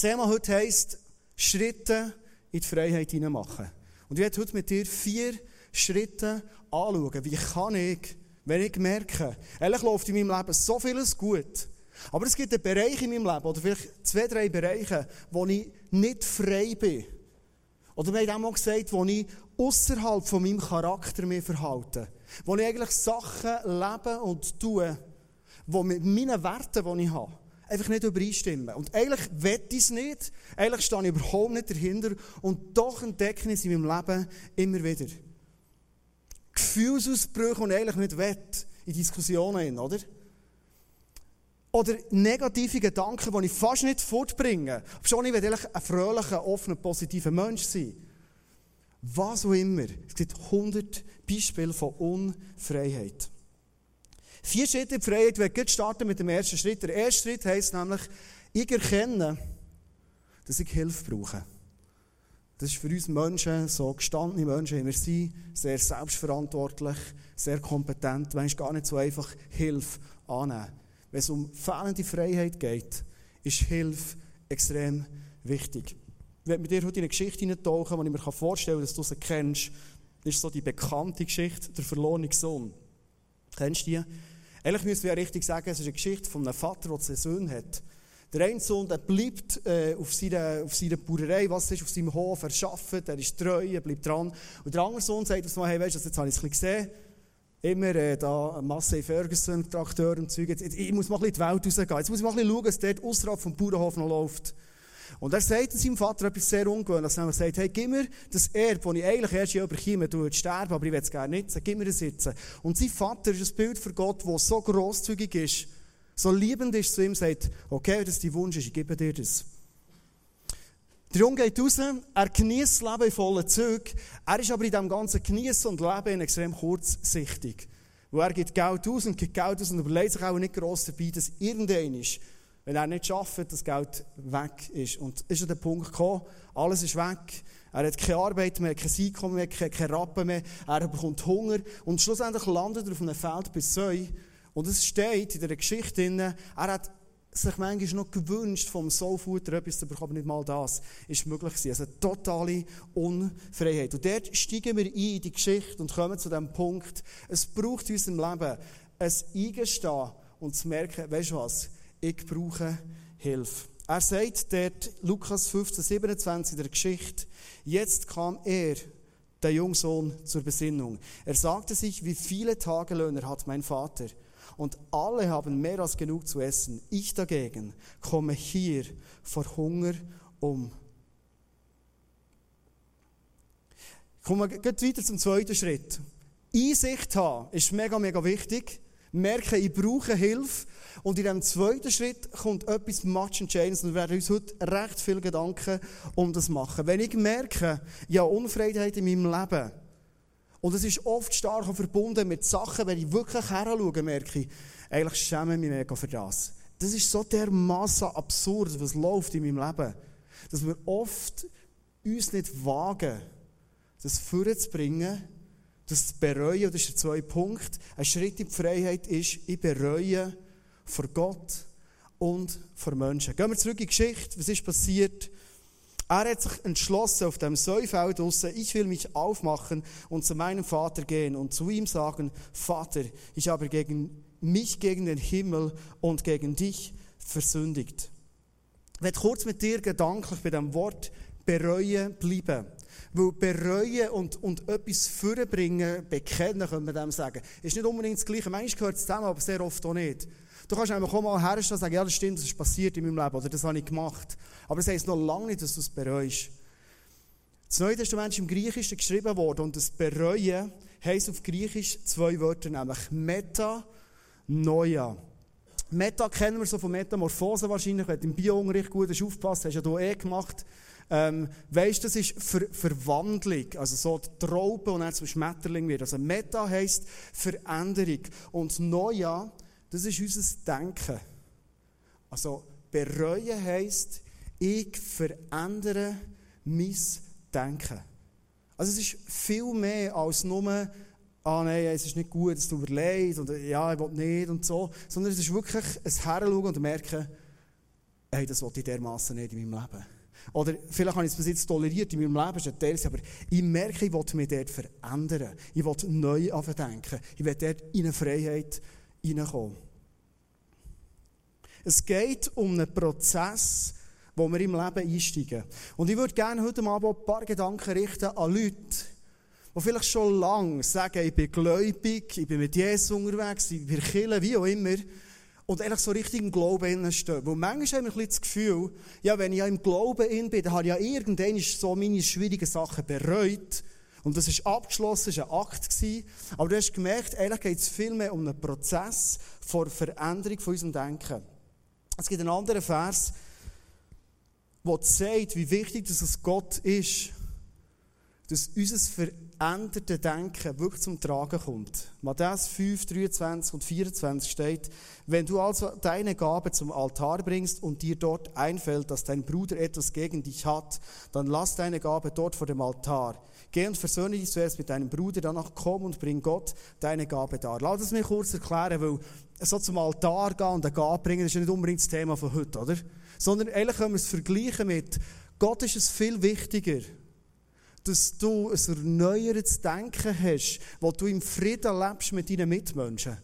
Das Thema heute heisst, Schritte in die Freiheit hineinmachen. Und ich werde heute mit dir vier Schritte anschauen. Wie kann ich, wenn ich merke, ehrlich läuft in meinem Leben so vieles gut, aber es gibt einen Bereich in meinem Leben, oder vielleicht zwei, drei Bereiche, wo ich nicht frei bin. Oder wir haben auch gesagt, wo ich außerhalb von meinem Charakter mehr verhalte. Wo ich eigentlich Sachen lebe und tue, die mit meinen Werten, die ich habe, einfach nicht übereinstimmen. Und eigentlich will ich es nicht. Eigentlich stehe ich überhaupt nicht dahinter. Und doch entdecke ich es in meinem Leben immer wieder. Gefühlsausbrüche, ich eigentlich nicht will, in Diskussionen, oder? Oder negative Gedanken, die ich fast nicht fortbringe. Schon ich will eigentlich ein fröhlicher, offener, positiver Mensch sein. Was auch immer. Es gibt 100 Beispiele von Unfreiheit. Vier Schritte in die Freiheit. Ich werde starten mit dem ersten Schritt. Der erste Schritt heisst nämlich, ich erkenne, dass ich Hilfe brauche. Das ist für uns Menschen, so gestandene Menschen, wie wir sind, sehr selbstverantwortlich, sehr kompetent, wenn gar nicht so einfach Hilfe annehmen. Wenn es um fehlende Freiheit geht, ist Hilfe extrem wichtig. Ich werde mit dir heute in eine Geschichte hineintauchen, die ich mir vorstellen kann, dass du sie kennst. Das ist so die bekannte Geschichte, der verlorene Sohn. Kennst du die? Eigentlich müssen wir ja richtig sagen, es ist eine Geschichte von einem Vater, der zwei Söhne hat. Der eine Sohn der bleibt äh, auf, seiner, auf seiner Bauerei, was ist, auf seinem Hof, er arbeitet, er ist treu, er bleibt dran. Und der andere Sohn sagt auf hey, weißt du, jetzt habe ich es gesehen, immer äh, da Massey Ferguson, Trakteur und Zeug. Jetzt, ich muss mal ein bisschen die Welt rausgehen. Jetzt muss ich mal ein bisschen schauen, was dort außerhalb vom Bauernhof noch läuft. Und er sagt seinem Vater etwas sehr ungewöhnliches. Er sagt, hey, gib mir das Erbe, das ich eigentlich erst hier überkomme, du würdest sterben, aber ich will es gerne nicht, gib mir das jetzt. Und sein Vater ist ein Bild für Gott, das so grosszügig ist, so liebend ist zu ihm, sagt, okay, das dein Wunsch ist, ich gebe dir das. Der Junge geht raus, er genießt das Leben in vollen Zügen. Er ist aber in diesem ganzen Genießen und Leben extrem kurzsichtig. Wo er gibt Geld aus und gibt Geld aus und überlegt sich auch nicht gross dabei, dass irgendein ist, wenn er nicht schafft, das Geld weg ist. Und ist an der Punkt gekommen, alles ist weg. Er hat keine Arbeit mehr, kein Einkommen mehr, keine Rappen mehr. Er bekommt Hunger. Und schlussendlich landet er auf einem Feld bis Säu. Und es steht in der Geschichte drin, er hat sich manchmal noch gewünscht, vom Soulfutter etwas zu bekommen, aber nicht mal das ist möglich gewesen. Also totale Unfreiheit. Und dort steigen wir ein in die Geschichte und kommen zu dem Punkt, es braucht in unserem Leben ein Eingestehen und zu merken, weißt du was, ich brauche Hilfe. Er sagt dort, Lukas 15, 27 in der Geschichte, jetzt kam er, der Jungsohn, zur Besinnung. Er sagte sich, wie viele Tagelöhner hat mein Vater? Und alle haben mehr als genug zu essen. Ich dagegen komme hier vor Hunger um. Kommen wir weiter zum zweiten Schritt. Einsicht haben ist mega, mega wichtig. Merken, ich brauche Hilfe. Und in diesem zweiten Schritt kommt etwas much entscheidendes. Und wir werden uns heute recht viele Gedanken um das machen. Wenn ich merke, ja, Unfreiheit in meinem Leben, und es ist oft stark verbunden mit Sachen, wenn ich wirklich heranschaue, merke ich, eigentlich schäme ich mich mega für das. Das ist so dermassen absurd, was läuft in meinem Leben. Dass wir oft uns nicht wagen, das vorzubringen, das bereuen. Das ist der zweite Punkt. Ein Schritt in die Freiheit ist, ich bereue vor Gott und vor Menschen. Gehen wir zurück in die Geschichte. Was ist passiert? Er hat sich entschlossen auf dem Säufeld draussen, ich will mich aufmachen und zu meinem Vater gehen und zu ihm sagen, Vater, ich habe gegen mich gegen den Himmel und gegen dich versündigt. Ich werde kurz mit dir gedanklich bei dem Wort bereuen bleiben. Weil bereuen und, und etwas vorbringen, bekennen, können wir dem sagen, ist nicht unbedingt das Gleiche. Manchmal gehört es zusammen, aber sehr oft auch nicht. Du kannst einfach mal herstellen und sagen, ja, das stimmt, das ist passiert in meinem Leben oder das habe ich gemacht. Aber das heisst noch lange nicht, dass du es bereust. Das Neue Testament ist im Griechischen geschrieben worden und das Bereuen heisst auf Griechisch zwei Wörter, nämlich Meta, Noia. Meta kennen wir so von Metamorphose wahrscheinlich, wenn du im Biounterricht gut hast aufgepasst, hast du ja hier eh gemacht. Ähm, weißt, das ist Ver Verwandlung, also so die Traube und dann zum Schmetterling wird. Also Meta heisst Veränderung und Noia das ist unser Denken. Also, bereuen heisst, ich verändere mein Denken. Also, es ist viel mehr als nur, ah nein, es ist nicht gut, es tut mir leid, und ja, ich will nicht und so. Sondern es ist wirklich ein Heranschauen und merken, hey, das wollte ich dermassen nicht in meinem Leben. Oder vielleicht habe ich es bis jetzt toleriert in meinem Leben, ist ein aber ich merke, ich will mich dort verändern. Ich will neu denken. Ich will dort in eine Freiheit hineinkommen. Es geht um einen Prozess, wo wir im Leben einsteigen. Und ich würde gerne heute Abend ein paar Gedanken richten an Leute, die vielleicht schon lange sagen, ich bin gläubig, ich bin mit Jesus unterwegs, ich bin Kirche, wie auch immer, und eigentlich so richtig im Glauben stehen. Weil manchmal haben wir das Gefühl, ja, wenn ich ja im Glauben in bin, dann habe ich ja irgendwann so meine schwierigen Sachen bereut. Und das ist abgeschlossen, das war ein Akt. Gewesen. Aber du hast gemerkt, eigentlich geht es vielmehr um einen Prozess vor Veränderung von unserem Denken. Es gibt einen anderen Vers, der zeigt, wie wichtig das Gott ist, dass unser veränderte Denken wirklich zum Tragen kommt. Matthäus 5, 23 und 24 steht, wenn du also deine Gabe zum Altar bringst und dir dort einfällt, dass dein Bruder etwas gegen dich hat, dann lass deine Gabe dort vor dem Altar. Geh und versöhne dich zuerst mit deinem Bruder, danach komm und bring Gott deine Gabe dar. Lass es mir kurz erklären, weil so zum Altar gehen und eine Gabe bringen, das ist ja nicht unbedingt das Thema von heute, oder? Sondern eigentlich können wir es vergleichen mit, Gott ist es viel wichtiger, dass du ein erneuertes Denken hast, wo du im Frieden lebst mit deinen Mitmenschen.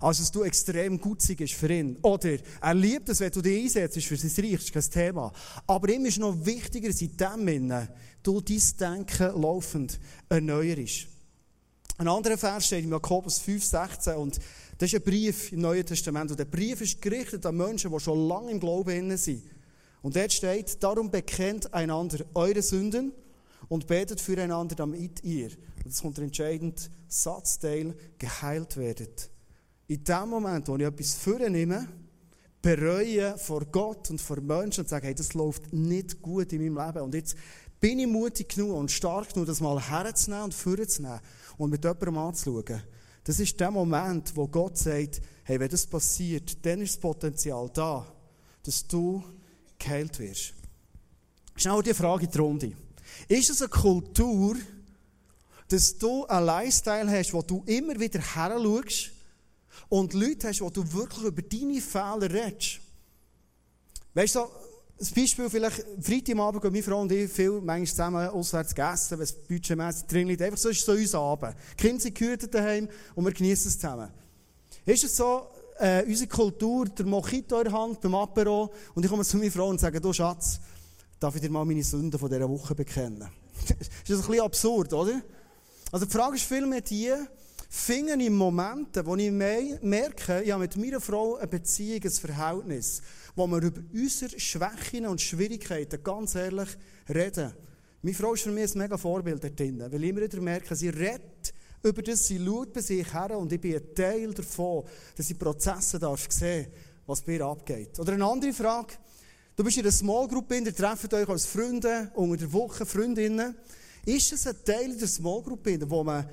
Also, dass du extrem gutzig bist für ihn. Oder er liebt es, wenn du dich einsetzt für sein Reich, das ist kein Thema. Aber ihm ist noch wichtiger, dass in dem Sinne du dein Denken laufend erneuerst. Ein anderer Vers steht in Jakobus 5,16 und das ist ein Brief im Neuen Testament. Und der Brief ist gerichtet an Menschen, die schon lange im Glauben sind. Und dort steht, darum bekennt einander eure Sünden und betet füreinander, damit ihr, das kommt der entscheidende Satzteil, geheilt werdet. In dem Moment, wo ich etwas vornehme, bereue vor Gott und vor Menschen und sage, hey, das läuft nicht gut in meinem Leben. Und jetzt bin ich mutig genug und stark genug, das mal herzunehmen und vorzunehmen und mit jemandem anzuschauen. Das ist der Moment, wo Gott sagt, hey, wenn das passiert, dann ist das Potenzial da, dass du geheilt wirst. Schnell die Frage in die Runde. Ist es eine Kultur, dass du einen Lifestyle hast, wo du immer wieder her schaust und Leute hast, wo du wirklich über deine Fehler redest? Weißt du, ein Beispiel vielleicht, Freitagabend gehen meine Frau und ich viel, manchmal zusammen auswärts gegessen, wenn es budgetmässig drin liegt. Einfach so ist es so unser Abend. Die Kinder sind gehütet daheim und wir genießen es zusammen. Ist es so, äh, unsere Kultur, der Mojito in der Hand beim Apero und ich komme zu meiner Frau und sage, du Schatz, darf ich dir mal meine Sünden von dieser Woche bekennen? ist das ein bisschen absurd, oder? Also die Frage ist vielmehr die, finden in Momenten, wo ich merke, ich habe mit meiner Frau eine Beziehung, ein Verhältnis, wo wir über unsere Schwächen und Schwierigkeiten ganz ehrlich reden. Meine Frau ist für mich ein mega Vorbild dort weil ich immer wieder merke, sie redet über das, sie schaut bei sich her und ich bin ein Teil davon, dass sie Prozesse darf sehen, was bei ihr abgeht. Oder eine andere Frage, Du bist in einer Small Group, ihr trefft euch als Freunde unter der Woche, Freundinnen. Ist es ein Teil der Small Group, wo man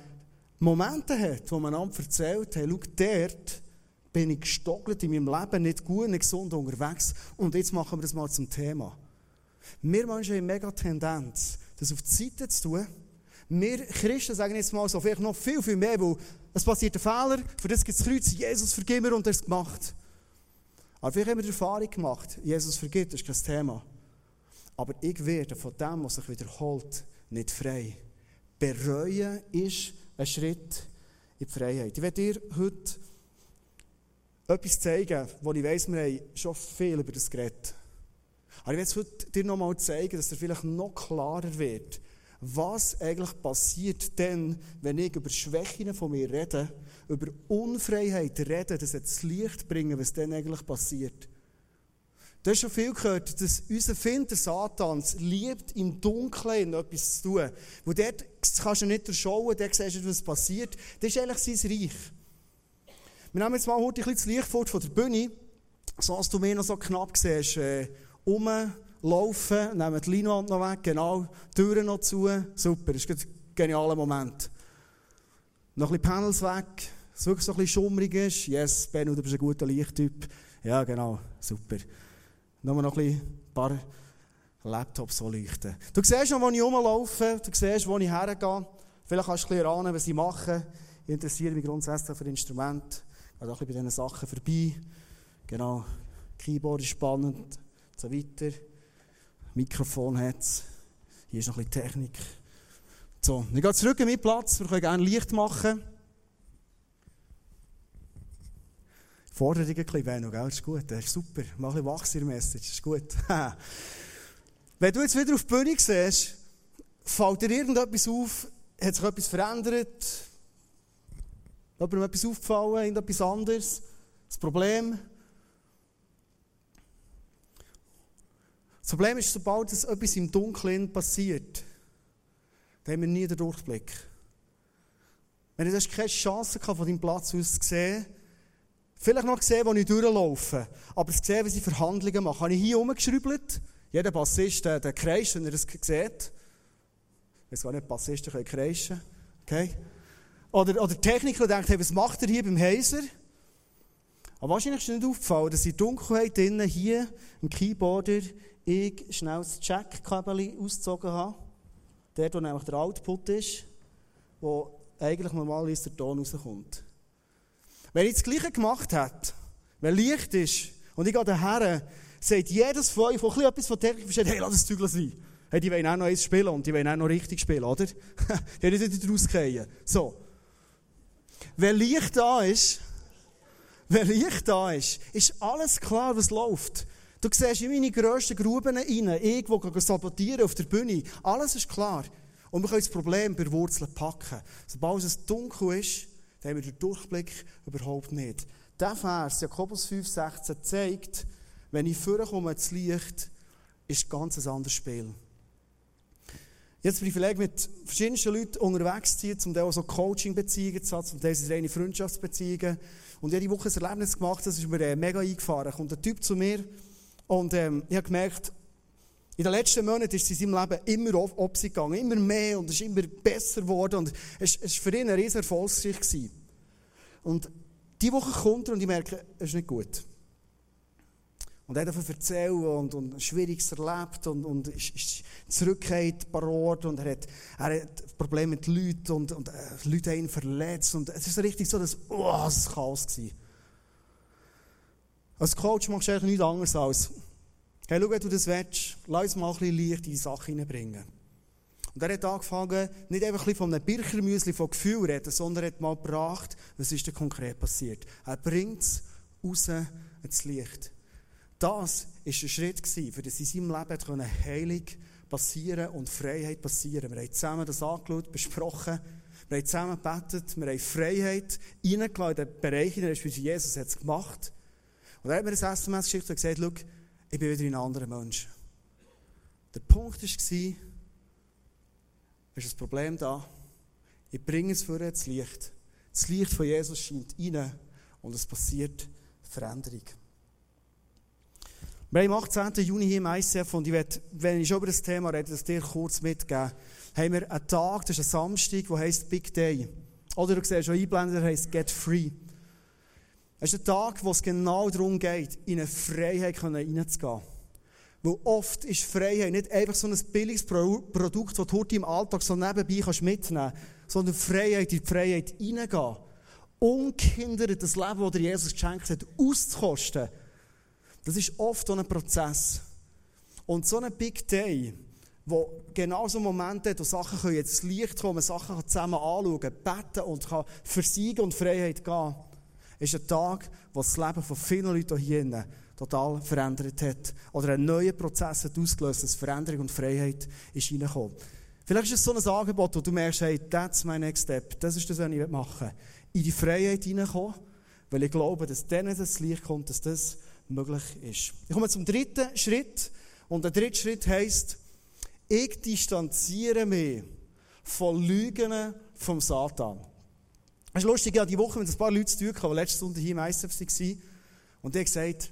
Momente hat, wo man einander erzählt, hey, schau, dort bin ich gestockelt in meinem Leben, nicht gut, nicht gesund unterwegs und jetzt machen wir das mal zum Thema. Wir Menschen haben mega Tendenz, das auf die Seite zu tun. Wir Christen sagen jetzt mal so, vielleicht noch viel, viel mehr, weil es passiert ein Fehler, für das gibt es Kreuz, Jesus vergib mir und er es gemacht. Aber vielleicht haben wir die Erfahrung gemacht, Jesus vergibt, das ist kein Thema. Aber ich werde von dem, was sich wiederholt, nicht frei. Bereuen ist ein Schritt in die Freiheit. Ich werde dir heute etwas zeigen, wo ich weiss, wir haben schon viel über das geredet. Aber ich werde heute dir noch mal zeigen, dass dir vielleicht noch klarer wird, was eigentlich passiert denn, wenn ich über Schwächen von mir rede über Unfreiheit reden, das ins Licht bringen, was dann eigentlich passiert. Du hast schon viel gehört, dass unser Finder Satans liebt, im Dunkeln etwas zu tun. Wo dort kannst du nicht erschauen, dort siehst du, was passiert. Das ist eigentlich sein Reich. Wir nehmen jetzt mal heute ein bisschen das Licht vor von der Bühne, so dass du mir noch so knapp siehst, äh, rumlaufen, nehmen die Leinwand noch weg, genau, Türen noch zu. Super, das ist ein genialer Moment. Noch ein bisschen Panels weg, es wirklich so ein bisschen schummrig ist. Yes, Benno, du bist ein guter Lichttyp. Ja, genau, super. Nur noch ein paar Laptops so leuchten. Du siehst noch, wo ich rumlaufe, du siehst, wo ich hergehe. Vielleicht kannst du ein bisschen erahnen, was ich mache. Ich interessiere mich grundsätzlich für Instrumente. Ich gehe auch ein bisschen bei diesen Sachen vorbei. Genau. Keyboard ist spannend, so weiter. Mikrofon hat es. Hier ist noch ein bisschen Technik. So, ich gehe zurück in meinen Platz. Wir können gerne Licht machen. Forderung ein bisschen, Benno, gell? Das ist gut, das ist super. Mach ein bisschen Message, das ist gut. Wenn du jetzt wieder auf die Bühne siehst, fällt dir irgendetwas auf, hat sich etwas verändert, jemandem etwas aufgefallen, irgendetwas anderes, das Problem. Das Problem ist, sobald etwas im Dunkeln passiert, dann haben wir nie den Durchblick. Wenn du keine Chance gehabt, von deinem Platz aus zu sehen, vielleicht noch gesehen, wo ich durchlaufe, aber zu sehen, wie sie Verhandlungen machen. Habe ich hier rumgeschrübelt, jeder Bassist, der, der kreischt, wenn er das sieht. Ich weiß gar nicht, Bassisten können kreischen. Okay? Oder, oder Techniker denkt, hey, was macht er hier beim Heiser? Aber wahrscheinlich ist nicht aufgefallen, dass in der Dunkelheit drinnen hier im Keyboarder ich schnell das Jack-Kabel ausgezogen habe. Dort, wo nämlich der Output ist, wo eigentlich normalerweise der Ton rauskommt. Wenn ich das Gleiche gemacht hätte, wenn Licht ist und ich gehe daher, sagt jedes von euch, der etwas von Technik versteht, hey, lass das Zeug sein. Hey, die wollen auch noch eins spielen und die wollen auch noch richtig spielen, oder? die wollen nicht rausgehen. So. Wenn Licht da ist, wenn Licht da ist, ist alles klar, was läuft. Du siehst in meine grössten Gruben rein, irgendwo sabotieren auf der Bühne. Alles ist klar. Und wir können das Problem bei Wurzeln packen. Sobald es dunkel ist, dann haben wir den Durchblick überhaupt nicht. Der Vers, Jakobus 5,16, zeigt, wenn ich vorkomme ins Licht, ist ein ganz anderes Spiel. Jetzt Privileg mit verschiedensten Leuten unterwegs zum Teil so Coaching-Beziehungen zum Teil sind reine Freundschaftsbeziehungen. Und jede Woche ein Erlebnis gemacht, das ist mir äh, mega eingefahren. kommt ein Typ zu mir und ähm, ich habe gemerkt, in den letzten Monaten ist es in seinem Leben immer auf, auf gegangen, immer mehr und es ist immer besser geworden und es war für ihn eine riesige Erfolgsgeschichte. Und diese Woche kommt er und ich merke, es ist nicht gut. Und er hat davon erzählt und, und Schwieriges erlebt und, und ist, ist zurückgekehrt ein paar Orte und er hat, er hat Probleme mit Leuten und, und äh, Leute haben ihn verletzt und es ist richtig so, dass, oh, es war Chaos gewesen. Als Coach machst du eigentlich nichts anderes als, hey, schau, wenn du das willst, lass uns mal ein bisschen Licht in die Sache hineinbringen. Und er hat angefangen, nicht einfach ein von einem Birchermüsli von Gefühl reden, sondern er hat mal gebracht, was ist denn konkret passiert. Er bringt es raus ins Licht. Das war ein Schritt, für das in seinem Leben Heilung passieren und Freiheit passieren. Wir haben zusammen das angeschaut, besprochen. Wir haben zusammen gebetet. Wir haben Freiheit reingelassen in den Bereich, in dem Jesus hat es gemacht. Und er hat mir ein SMS geschickt und gesagt, schau, ich bin wieder ein anderer Mensch. Der Punkt war, ist ein Problem da. Ich bringe es für das Licht. Das Licht von Jesus scheint rein und es passiert Veränderung. Wir haben am 18. Juni hier im ICF und ich werde, wenn ich schon über das Thema rede, das dir kurz mitgeben. Haben wir einen Tag, das ist ein Samstag, der heisst Big Day. Oder du siehst schon einblenden, der heisst Get Free. Es ist ein Tag, wo es genau darum geht, in eine Freiheit hineinzugehen. Weil oft ist Freiheit nicht einfach so ein billiges Produkt, das du im Alltag so nebenbei kannst mitnehmen kannst, sondern Freiheit in die Freiheit hineingehen. Ungehindert das Leben, das dir Jesus geschenkt hat, auszukosten das ist oft ein Prozess. Und so ein Big Day, wo genau so Momente hat, wo Sachen jetzt Licht kommen, Sachen zusammen anschauen, beten und kann Sieg und Freiheit gehen, ist ein Tag, wo das Leben von vielen Leuten hier total verändert hat. Oder einen neuen Prozess hat ausgelöst, dass Veränderung und Freiheit ist reingekommen. Vielleicht ist es so ein Angebot, wo du merkst, hey, that's my next step. Das ist das, was ich machen will. In die Freiheit hineinkommen, weil ich glaube, dass dann das Licht kommt, dass das möglich ist. Ich komme zum dritten Schritt. Und der dritte Schritt heisst, ich distanziere mich von Lügen vom Satan. Es ist lustig, ja, die Woche mit ein paar Leuten zu tun, die letzte Stunde hier im ISF waren. Und die haben gesagt,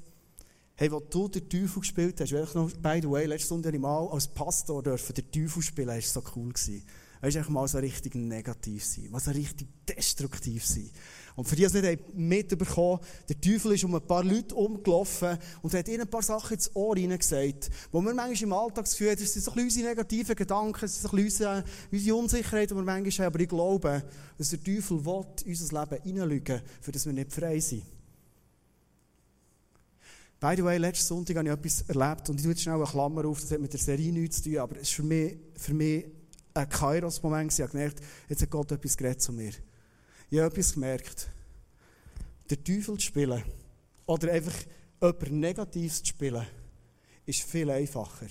hey, wo du den Teufel gespielt hast, weil noch, by the way, letzte ich mal als Pastor dürfen den Teufel spielen, das war so cool. Gewesen. Es war mal so richtig negativ sein, mal so richtig destruktiv sein. Und für die, die es nicht mitbekommen der Teufel ist um ein paar Leute umgelaufen und hat ihnen ein paar Sachen ins Ohr hineingesagt, wo wir manchmal im Alltagsgefühl haben, das sind so unsere negativen Gedanken, das sind so unsere, unsere Unsicherheit, die wir manchmal haben. Aber ich glaube, dass der Teufel will unser Leben hineinlügen, für das wir nicht frei sind. By the way, letzten Sonntag habe ich etwas erlebt und ich tue jetzt schnell eine Klammer auf, das hat mit der Serie nichts zu tun, aber es ist für mich, für mich ein Kairos-Moment. Ich habe gemerkt, jetzt hat Gott etwas geredet zu mir. Ich habe etwas gemerkt. Der Teufel zu spielen oder einfach etwas Negatives zu spielen, ist viel einfacher,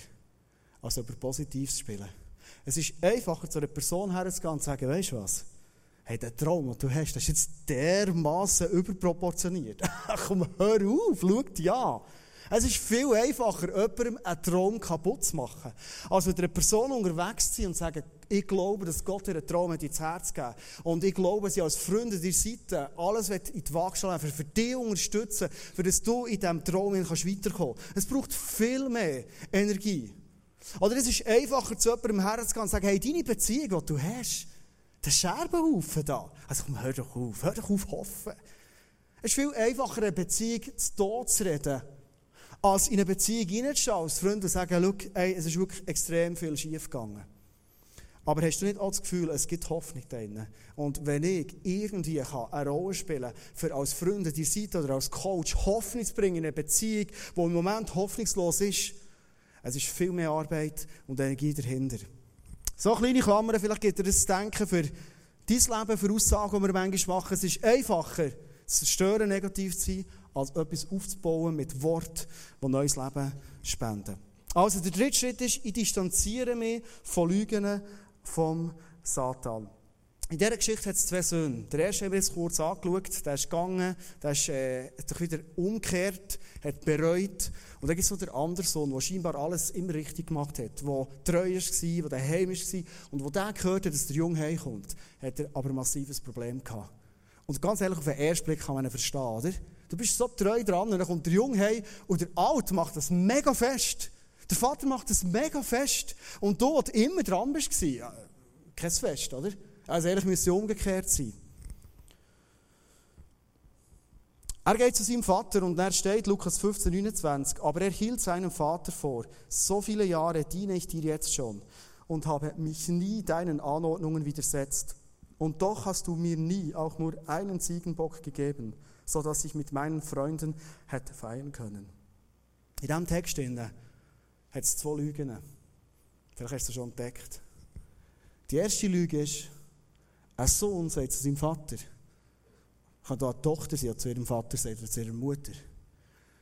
als etwas Positives zu spielen. Es ist einfacher, zu einer Person herzugehen und zu sagen, weißt du was? Hey, der Traum, den du hast, das ist jetzt dermaßen überproportioniert. Komm, hör auf, schau ja. Es ist viel einfacher, jemandem einen Traum kaputt zu machen, als mit einer Person unterwegs zu sein und zu sagen, ich glaube, dass Gott dir einen Traum hat ins Herz gegeben. Und ich glaube, sie als Freunde der Seite alles in die Waagschale für, für dich unterstützen, für dass du in diesem Traum weiterkommen kannst. Es braucht viel mehr Energie. Oder es ist einfacher, zu jemandem herzugehen und zu sagen, hey, deine Beziehung, die du hast, der Scherbenhaufen da. Also komm, hör doch auf, hör doch auf hoffen. Es ist viel einfacher, eine Beziehung zu Tod zu reden, als in eine Beziehung hineinzuschauen, als Freunde sagen, schau, ey, es ist wirklich extrem viel schief gegangen. Aber hast du nicht auch das Gefühl, es gibt Hoffnung drin? Und wenn ich irgendwie eine Rolle spielen kann, für als Freunde die Seite oder als Coach Hoffnung zu bringen in eine Beziehung, die im Moment hoffnungslos ist, es ist viel mehr Arbeit und Energie dahinter. So kleine Klammern, vielleicht gibt dir das Denken für dein Leben, für Aussagen, die wir manchmal machen. Es ist einfacher, zu zerstören, negativ zu sein, als etwas aufzubauen mit Wort, die neues Leben spenden. Also der dritte Schritt ist, ich distanziere mich von Lügen vom Satan. In dieser Geschichte hat es zwei Söhne. Der erste haben wir jetzt kurz angeschaut. Der ist gegangen, der ist, äh, sich wieder umgekehrt, hat bereut. Und dann gibt es noch den anderen Sohn, der scheinbar alles immer richtig gemacht hat, der treu war, der daheim war. Und wo der gehört hat, dass der Junge heimkommt, hat er aber ein massives Problem gehabt. Und ganz ehrlich, auf den ersten Blick kann man ihn verstehen, oder? Du bist so treu dran und dann kommt der Junge heim und der Alt macht das mega fest. Der Vater macht das mega fest. Und du, der immer dran bist, kein Fest, oder? Also ehrlich müsste umgekehrt sein. Er geht zu seinem Vater und er steht, Lukas 15, 29, aber er hielt seinem Vater vor, so viele Jahre diene ich dir jetzt schon und habe mich nie deinen Anordnungen widersetzt. Und doch hast du mir nie auch nur einen Ziegenbock gegeben, so dass ich mit meinen Freunden hätte feiern können. In diesem Text hat es zwei Lügen. Vielleicht hast du schon entdeckt. Die erste Lüge ist, ein Sohn sagt zu seinem Vater, kann da eine Tochter sein, zu ihrem Vater sagt oder zu ihrer Mutter,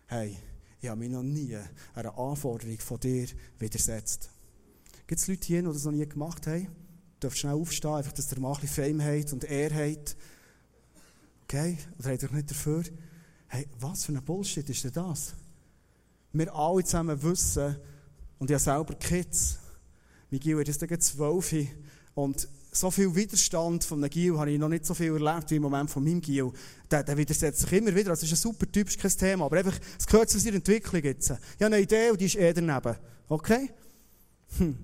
hey, ich habe mich noch nie einer Anforderung von dir widersetzt. Gibt es Leute hier, die das noch nie gemacht haben? Du darfst schnell aufstehen, einfach, dass der Mann ein Fame hat und er hat. Okay? Oder hat er nicht dafür? Hey, was für ein Bullshit ist denn das? Wir alle zusammen wissen, und ich habe selber Kids, mein Gil hat jetzt zwölf und so viel Widerstand von einem Gil habe ich noch nicht so viel erlebt wie im Moment von meinem Gil. Der, der widersetzt sich immer wieder. Das ist ein super Typ, ist kein Thema. Aber einfach, es gehört zu seiner Entwicklung jetzt. Ich habe eine Idee und die ist eh daneben. Okay? Hm.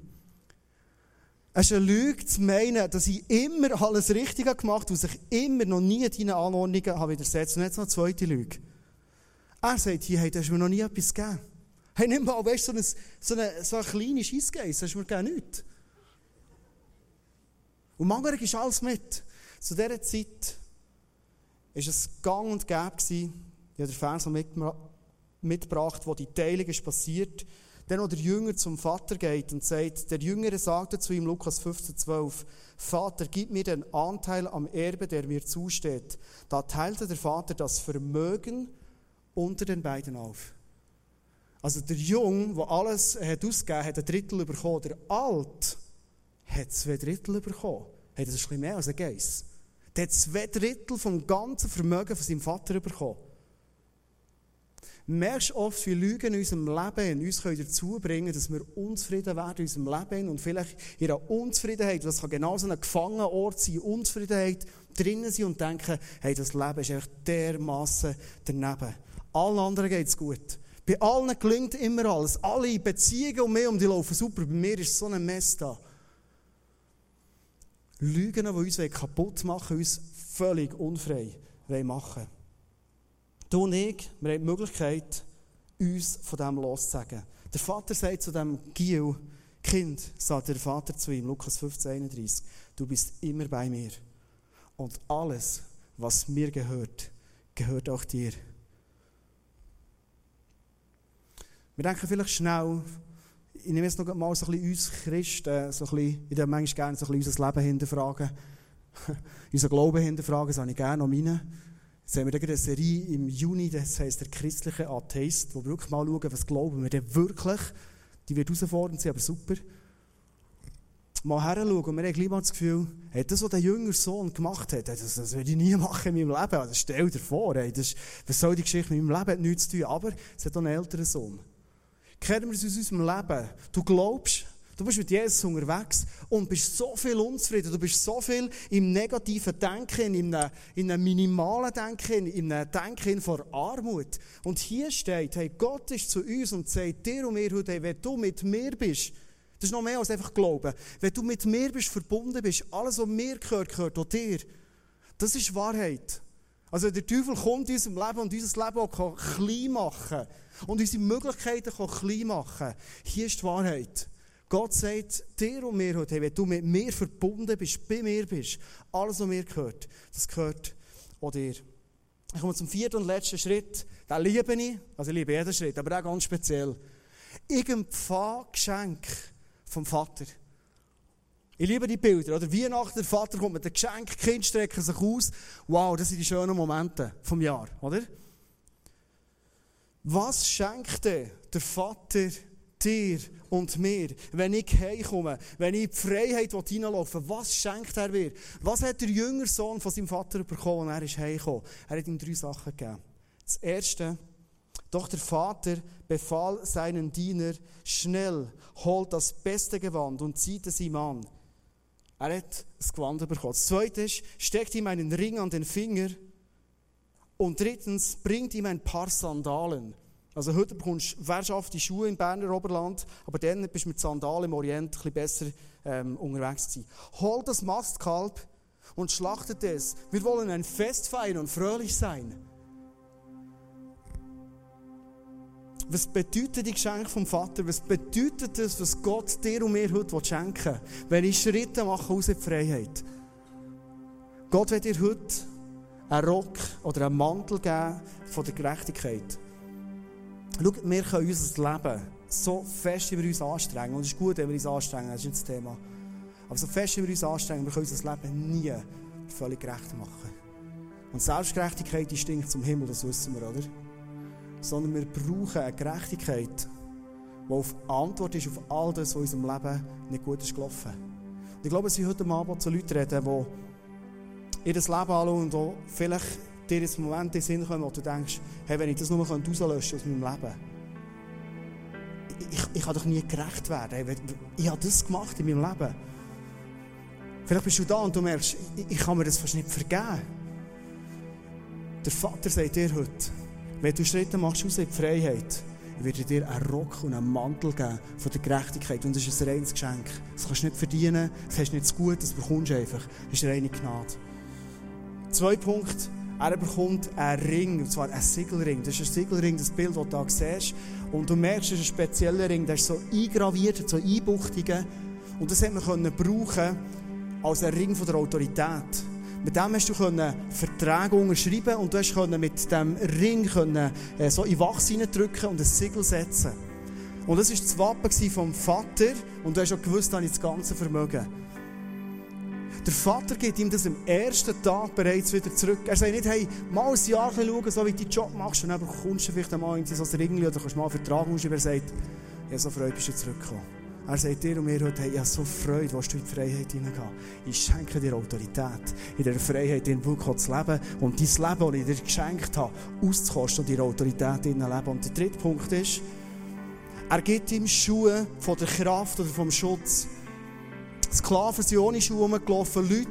Es ist eine Lüge zu meinen, dass ich immer alles richtig gemacht habe und sich immer noch nie deinen Anordnungen habe widersetzt. Und jetzt noch eine zweite Lüge. Er sagt hier, hey, du hast mir noch nie etwas gegeben. Hey, nimm mal, weißt du, so eine, so eine, so eine kleine Scheissgeiss, hast du mir gar nichts. Und Mangerung ist alles mit. Zu dieser Zeit war es gang und gäbe. Ich habe den Vers mitgebracht, wo die Teilung ist passiert. Dann, wo der Jünger zum Vater geht und sagt, der Jüngere sagte zu ihm, Lukas 15, 12, Vater, gib mir den Anteil am Erbe, der mir zusteht. Da teilte der Vater das Vermögen unter den beiden auf. Also der Jung, der alles hat ausgegeben hat, ein Drittel bekommen. Der Alt hat zwei Drittel bekommen. Hey, das ist ein bisschen mehr als ein Geiss. Der hat zwei Drittel vom ganzen Vermögen von seinem Vater bekommen. Merkst oft, wie Lügen in unserem Leben uns dazu bringen dass wir unzufrieden werden in unserem Leben und vielleicht in einer Unzufriedenheit, das kann genauso ein Gefangenenort sein, Unzufriedenheit drinnen sein und denken, hey, das Leben ist einfach dermassen daneben. Allen anderen geht es gut. Bei allen gelingt immer alles. Alle Beziehungen um mich um die laufen super. Bei mir ist so ein Mess da. Lügen, die uns kaputt machen uns völlig unfrei machen Du und ich, wir haben die Möglichkeit, uns von dem loszusagen. Der Vater sagt zu dem Gil, Kind, sagt der Vater zu ihm, Lukas 15, 31, du bist immer bei mir. Und alles, was mir gehört, gehört auch dir. Wir denken vielleicht schnell, ich nehme jetzt noch mal so ein bisschen uns Christen, so ein bisschen, ich darf manchmal gerne so ein bisschen unser Leben hinterfragen, unser Glauben hinterfragen, das habe ich gerne noch meine. Haben wir eine Serie im Juni, das heisst der christliche Atheist, wo wir wirklich mal schauen, was glauben wir denn wirklich. Die wird herausfordernd sein, aber super. Mal heranschauen und wir haben gleich mal das Gefühl, hey, das, was der jüngere Sohn gemacht hat, das, das würde ich nie machen in meinem Leben. Also stell dir vor, hey, das, was soll die Geschichte mit meinem Leben hat nichts zu tun, aber es hat auch einen älteren Sohn. Kennen wir es aus unserem Leben? Du glaubst, du bist mit Jesus unterwegs und bist so viel unzufrieden. Du bist so viel im negativen Denken, in einem, in einem minimalen Denken, in einem Denken vor Armut. Und hier steht, hey, Gott ist zu uns und sagt dir und mir heute, hey, wenn du mit mir bist, das ist noch mehr als einfach Glauben. Wenn du mit mir bist, verbunden bist, alles, was mir gehört, gehört auch dir. Das ist Wahrheit. Also der Teufel kommt in unserem Leben und unser Leben auch klein machen und unsere Möglichkeiten klein machen. Hier ist die Wahrheit. Gott sagt dir und mir heute, wenn du mit mir verbunden bist, bei mir bist, alles, was mir gehört, das gehört auch dir. Ich komme zum vierten und letzten Schritt. Den liebe ich, also ich liebe jeden Schritt, aber auch ganz speziell. Ich empfange Geschenk vom Vater. Ich liebe die Bilder. Oder Weihnachten, der Vater kommt mit einem Geschenk, Kinder strecken sich aus. Wow, das sind die schönen Momente vom Jahr, oder? Was schenkt der Vater dir und mir, wenn ich heimkomme, wenn ich in die Freiheit hineinlaufe, was schenkt er mir? Was hat der jüngere Sohn von seinem Vater bekommen, als er ist heimgekommen? Er hat ihm drei Sachen gegeben. Das erste, doch der Vater befahl seinen Diener, schnell, holt das beste Gewand und zieht es ihm an. Er hat das Gewand bekommen. Das zweite ist, steckt ihm einen Ring an den Finger. Und drittens, bringt ihm ein paar Sandalen. Also heute bekommst du wehrschafte Schuhe im Berner Oberland, aber dann bist du mit Sandalen im Orient ein besser ähm, unterwegs gewesen. Hol das Mastkalb und schlachtet es. Wir wollen ein Fest feiern und fröhlich sein. Was bedeutet die Geschenke vom Vater? Was bedeutet das, was Gott dir und mir heute schenken will, ich Schritte mache aus der Freiheit? Gott wird dir heute einen Rock oder einen Mantel geben von der Gerechtigkeit. Schau, wir können unser Leben so fest über uns anstrengen. Und es ist gut, wenn wir uns anstrengen, das ist nicht das Thema. Aber so fest über uns anstrengen, wir können unser Leben nie völlig gerecht machen. Und Selbstgerechtigkeit, die stinkt zum Himmel, das wissen wir, oder? sondern wir brauchen eine Gerechtigkeit, die auf Antwort ist auf all das, was in unserem Leben nicht gut ist gelaufen. Und ich glaube, dass ich heute Abend zu Leuten reden, die ihr Leben anschauen und vielleicht dir jetzt Moment in den Sinn kommen, wo du denkst, hey, wenn ich das nur rauslöschen aus meinem Leben, ich, ich kann doch nie gerecht werden. Ich habe das gemacht in meinem Leben. Vielleicht bist du da und du merkst, ich, ich kann mir das fast nicht vergeben. Der Vater sagt dir heute, wenn du Schritte machst aus die Freiheit, wird dir einen Rock und einen Mantel geben von der Gerechtigkeit. Und das ist ein reines Geschenk. Das kannst du nicht verdienen, das hast du nicht zu gut, das bekommst du einfach. Das ist reine Gnade. Zwei Punkte. Er bekommt einen Ring, und zwar einen Siegelring. Das ist ein Siegelring, das Bild, das du da siehst. Und du merkst, es ist ein spezieller Ring, der ist so eingraviert, so Einbuchtungen. Und das hat man können brauchen als ein Ring von der Autorität. Mit dem hast du Verträge unterschreiben und du hast mit dem Ring können, äh, so in Wachs drücken und ein Siegel setzen. Und das war das Wappen vom Vater und du hast auch gewusst, dass ich das ganze Vermögen. Der Vater gibt ihm das am ersten Tag bereits wieder zurück. Er sagt nicht, hey, mal ein Jahr schauen, so wie du deinen Job machst, und dann bekommst du vielleicht einmal so ein Ring oder kannst mal einen Vertrag unterschreiben. Er sagt, ja, so freut bist du zurückgekommen. Er sagt dir und mir heute, hey, ich habe so Freude, was du in die Freiheit hineingehst. Ich schenke dir Autorität, in der Freiheit in wirklich zu leben und dein Leben, das ich dir geschenkt habe, auszukosten und in Autorität leben. Und der dritte Punkt ist, er gibt ihm Schuhe von der Kraft oder vom Schutz. Sklaven sind ohne Schuhe rumgelaufen, Leute,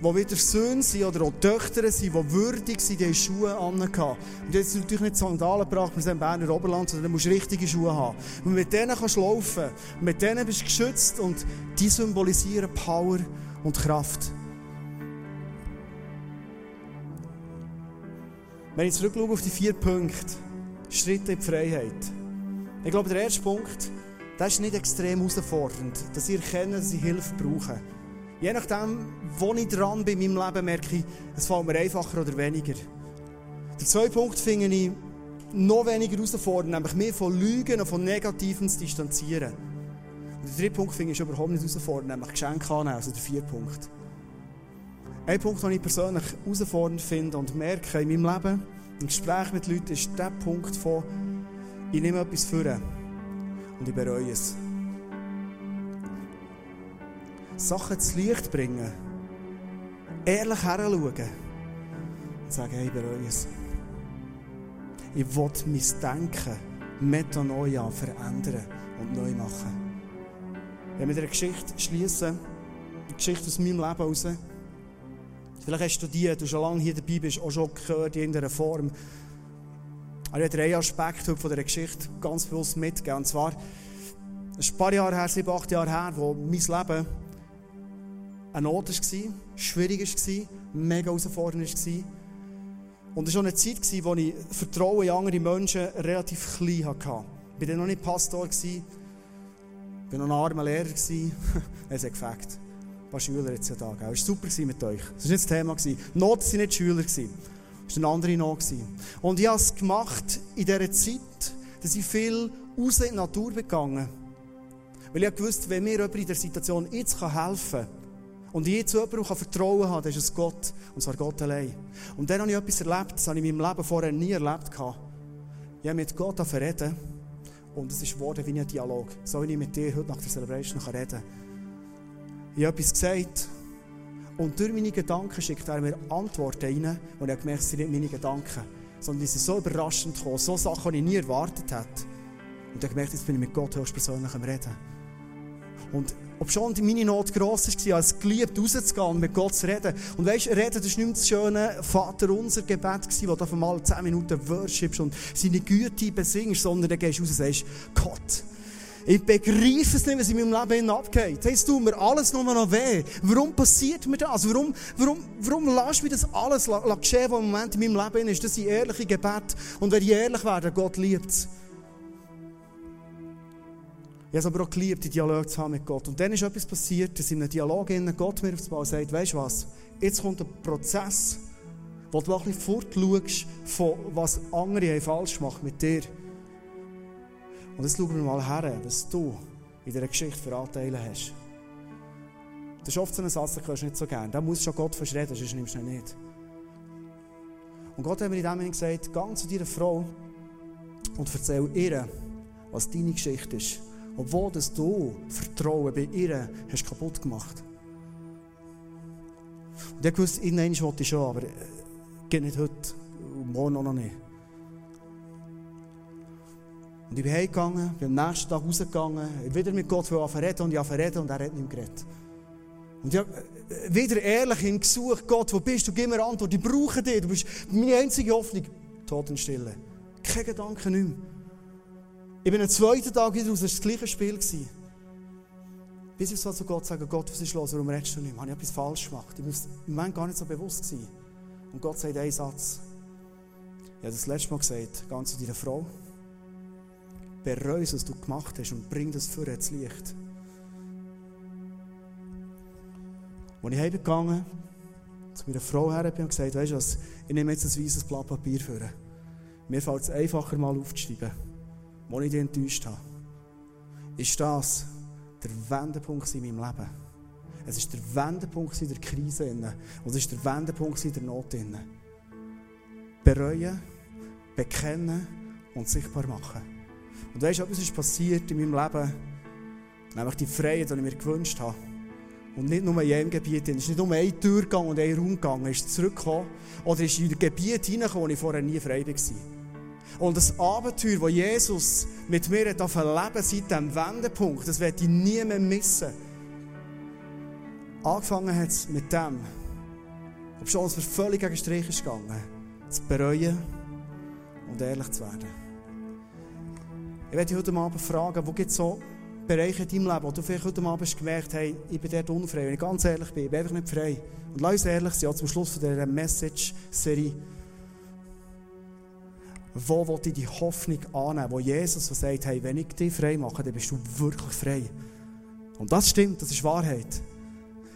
die wieder Söhne sind oder auch Töchter sind, die würdig sind, die haben Schuhe angehabt. Und jetzt natürlich nicht Sandalen gebracht, wir sind im Berner Oberland, sondern du musst richtige Schuhe haben. Und mit denen kannst du laufen. Mit denen bist du geschützt und die symbolisieren Power und Kraft. Wenn ich zurückschaue auf die vier Punkte, Schritte in die Freiheit. Ich glaube, der erste Punkt, das ist nicht extrem herausfordernd, dass ihr erkennen, dass sie Hilfe brauchen. Je nachdem, wo ich dran bin in meinem Leben, merke ich, es fällt mir einfacher oder weniger. Der zweite Punkt finde ich, noch weniger herausfordern, nämlich mehr von Lügen und von Negativen zu distanzieren. Und der dritte Punkt finde ich überhaupt nicht herausfordernd, nämlich Geschenke annehmen, also der vierte Punkt. Ein Punkt, den ich persönlich herausfordernd finde und merke in meinem Leben, im Gespräch mit Leuten, ist der Punkt von, ich nehme etwas vor und ich bereue es. Sachen zu Licht bringen, ehrlich heranschauen und sagen, hey, ich bereue es. Ich will mein Denken Metanoia verändern und neu machen. Wenn wir mit einer Geschichte schließen, eine Geschichte aus meinem Leben heraus, vielleicht hast du die, du schon lange hier dabei bist, auch schon gehört in irgendeiner Form. Ich drei Aspekte von dieser Geschichte ganz bewusst mitgegeben. Und zwar, ein paar Jahre her, sieben, acht Jahre her, wo mein Leben eine Not war, schwierig war, mega herausfordernd war. Und es war auch eine Zeit, in der ich Vertrauen in andere Menschen relativ klein hatte. Ich war noch nicht Pastor, ich war noch ein armer Lehrer. es hat gefällt. Ein paar Schüler jetzt ja da. Es war super mit euch. Das war nicht das Thema. Not waren nicht Schüler. War eine andere Not. Und ich habe es gemacht in dieser Zeit, dass ich viel raus in die Natur begangen Weil ich wusste, wenn mir jemand in der Situation jetzt helfen kann, und ich zu jemandem Vertrauen kann, dann ist es Gott. Und zwar Gott allein. Und dann habe ich etwas erlebt, das habe ich in meinem Leben vorher nie erlebt. Ich habe mit Gott reden und es ist geworden wie ein Dialog. So wie ich mit dir heute nach der Celebration reden kann. Ich habe etwas gesagt und durch meine Gedanken schickt er mir Antworten rein und ich habe gemerkt, es sind nicht meine Gedanken, sondern die sind so überraschend gekommen, so Sachen, die ich nie erwartet hätte. Und ich habe gemerkt, jetzt bin ich mit Gott höchstpersönlich am Reden. Und ob schon meine Not gross war, als geliebt rauszugehen und mit Gott zu reden. Und weißt du, reden, das war nicht das schöne Vater unser Gebet, das du auf einmal 10 Minuten worshipst und seine Güte besingst, sondern dann gehst du raus und sagst, Gott, ich begreife es nicht, was in meinem Leben abgeht. Hey, es tut mir alles nur noch weh. Warum passiert mir das? Warum, warum, warum lass mich das alles geschehen, was im Moment in meinem Leben ist? Das sind ehrliche Gebete. Und wenn ich ehrlich werde, Gott liebt es. Ich habe es aber auch geliebt, die Dialog zu haben mit Gott. Und dann ist etwas passiert, dass in einem Dialog in Gott mir aufs Mal sagt, weißt du was, jetzt kommt ein Prozess, wo du ein bisschen fortschaust von was andere falsch machen mit dir. Und jetzt schauen wir mal her, was du in dieser Geschichte für Anteile hast. Das ist oft so ein Satz, den hörst du nicht so gerne. Da muss schon Gott verschreden, sonst nimmst du ihn nicht. Und Gott hat mir in dem Moment gesagt, geh zu deiner Frau und erzähl ihr, was deine Geschichte ist. Obwohl dass du Vertrauen bei ihr hast kaputt gemacht. Und ich wusste, irgendwann wollte ich schon, aber äh, geht nicht heute morgen noch nicht. Und ich bin heimgegangen, bin am nächsten Tag rausgegangen, wieder mit Gott reden und ich reden und er hat nicht mehr geredet. Und ich habe äh, wieder ehrlich ihn gesucht, Gott, wo bist du? Gib mir Antwort, ich brauche dich, du bist meine einzige Hoffnung. Totenstille. Kein Gedanke nicht mehr. Ich bin am zweiten Tag wieder raus, es war das gleiche Spiel. Bis ich so zu Gott sage, Gott, was ist los, warum redest du nicht mehr? Habe ich etwas falsch gemacht? Ich war im Moment gar nicht so bewusst. Gewesen. Und Gott sagt einen Satz. Ich habe das letzte Mal gesagt, ganz zu deiner Frau. Bereue was du gemacht hast und bring das für ins Licht. Als ich heimgegangen zu meiner Frau her und gesagt, weißt du was, ich nehme jetzt ein weißes Blatt Papier für. Mir fällt es einfacher mal aufzuschreiben wo ich dich enttäuscht habe, ist das der Wendepunkt in meinem Leben. Es ist der Wendepunkt in der Krise. Und es ist der Wendepunkt in der Not. Bereuen, bekennen und sichtbar machen. Und weißt du, etwas ist passiert in meinem Leben, nämlich die Freiheit, die ich mir gewünscht habe. Und nicht nur in jedem Gebiet. Es ist nicht um eine Tür gegangen und einen Raum gegangen. Es ist zurückgekommen oder ist in ein Gebiet hineingekommen, wo ich vorher nie frei war. Und das Abenteuer, das Jesus mit mir hat erleben seit diesem Wendepunkt, das werde ich nie mehr missen. Angefangen hat es mit dem, ob schon es mir völlig gegen Strich ist gegangen, zu bereuen und ehrlich zu werden. Ich werde dich heute Abend fragen, wo gibt es so Bereiche in deinem Leben, wo du vielleicht heute Abend gemerkt hast, hey, ich bin dort unfrei. Wenn ich ganz ehrlich bin, ich bin einfach nicht frei. Und lass uns ehrlich sein, zum Schluss von dieser Message-Serie wo will ich die Hoffnung annehmen, wo Jesus sagt, hey, wenn ich dich frei mache, dann bist du wirklich frei. Und das stimmt, das ist Wahrheit.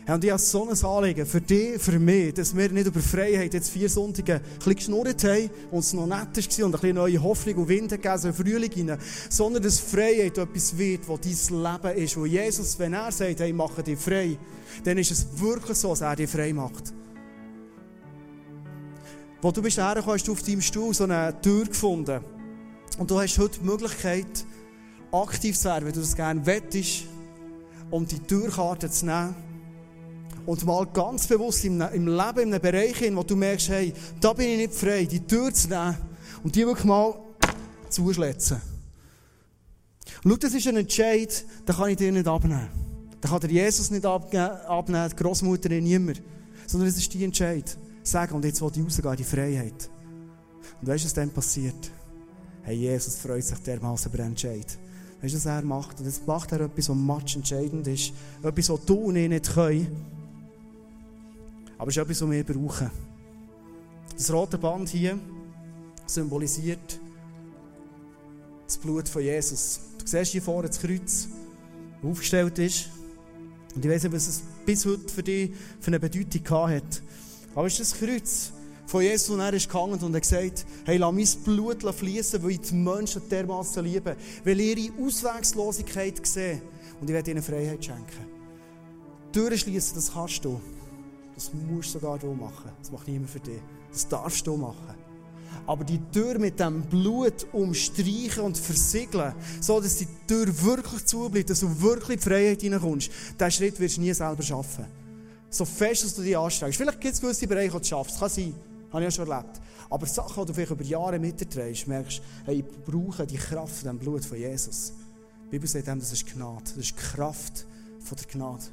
Und ich habe so ein Anliegen für dich, für mich, dass wir nicht über Freiheit jetzt vier Sonntage ein bisschen geschnurrt haben und es noch nett war und ein bisschen neue Hoffnung und Wind gegeben, so Frühling rein, sondern dass Freiheit etwas wird, wo dein Leben ist, wo Jesus, wenn er sagt, hey, mache dich frei, dann ist es wirklich so, dass er dich frei macht. Wo du bist hergekommen, hast du auf deinem Stuhl so eine Tür gefunden. Und du hast heute die Möglichkeit, aktiv zu werden, wenn du das gerne wettest, um die Türkarte zu nehmen und mal ganz bewusst im, im Leben, in einem Bereich, in wo du merkst, hey, da bin ich nicht frei, die Tür zu nehmen und die wirklich mal zuschlätzen. schau, das ist ein Entscheid, den kann ich dir nicht abnehmen. Den kann dir Jesus nicht abnehmen, die Großmutter nicht niemand. Sondern es ist dein Entscheid. Sagen, und jetzt will ich rausgehen, die Freiheit. Und weißt du, was dann passiert? Hey, Jesus freut sich dermaßen über den Entscheid. Weißt du, was er macht? Und jetzt macht er etwas, was match entscheidend ist. Etwas, was du und ich nicht können. Aber es ist etwas, was wir brauchen. Das rote Band hier symbolisiert das Blut von Jesus. Du siehst hier vorne das Kreuz, das aufgestellt ist. Und ich weiß nicht, was es bis heute für dich für eine Bedeutung hat. Aber es ist das Kreuz von Jesus und er ist gegangen und hat gesagt, hey, lass mein Blut fließen, weil ich die Menschen dermaßen liebe, weil ihre Auswegslosigkeit sehen und ich werde ihnen Freiheit schenken. Türen schließen, das kannst du. Das musst sogar du machen. Das macht niemand für dich. Das darfst du machen. Aber die Tür mit dem Blut umstreichen und versiegeln, so dass die Tür wirklich zubleibt, dass du wirklich in die Freiheit hineinkommst, diesen Schritt wirst du nie selber schaffen. So fest, dass du dich anstrengst. Vielleicht gibt es gewisse Bereiche, die du schaffst. Das kann sein. Habe ich ja schon erlebt. Aber Sachen, die du vielleicht über Jahre mitträgst, merkst, hey, ich brauche die Kraft von dem Blut von Jesus. Die Bibel sagt dem, das ist Gnade. Das ist die Kraft von der Gnade.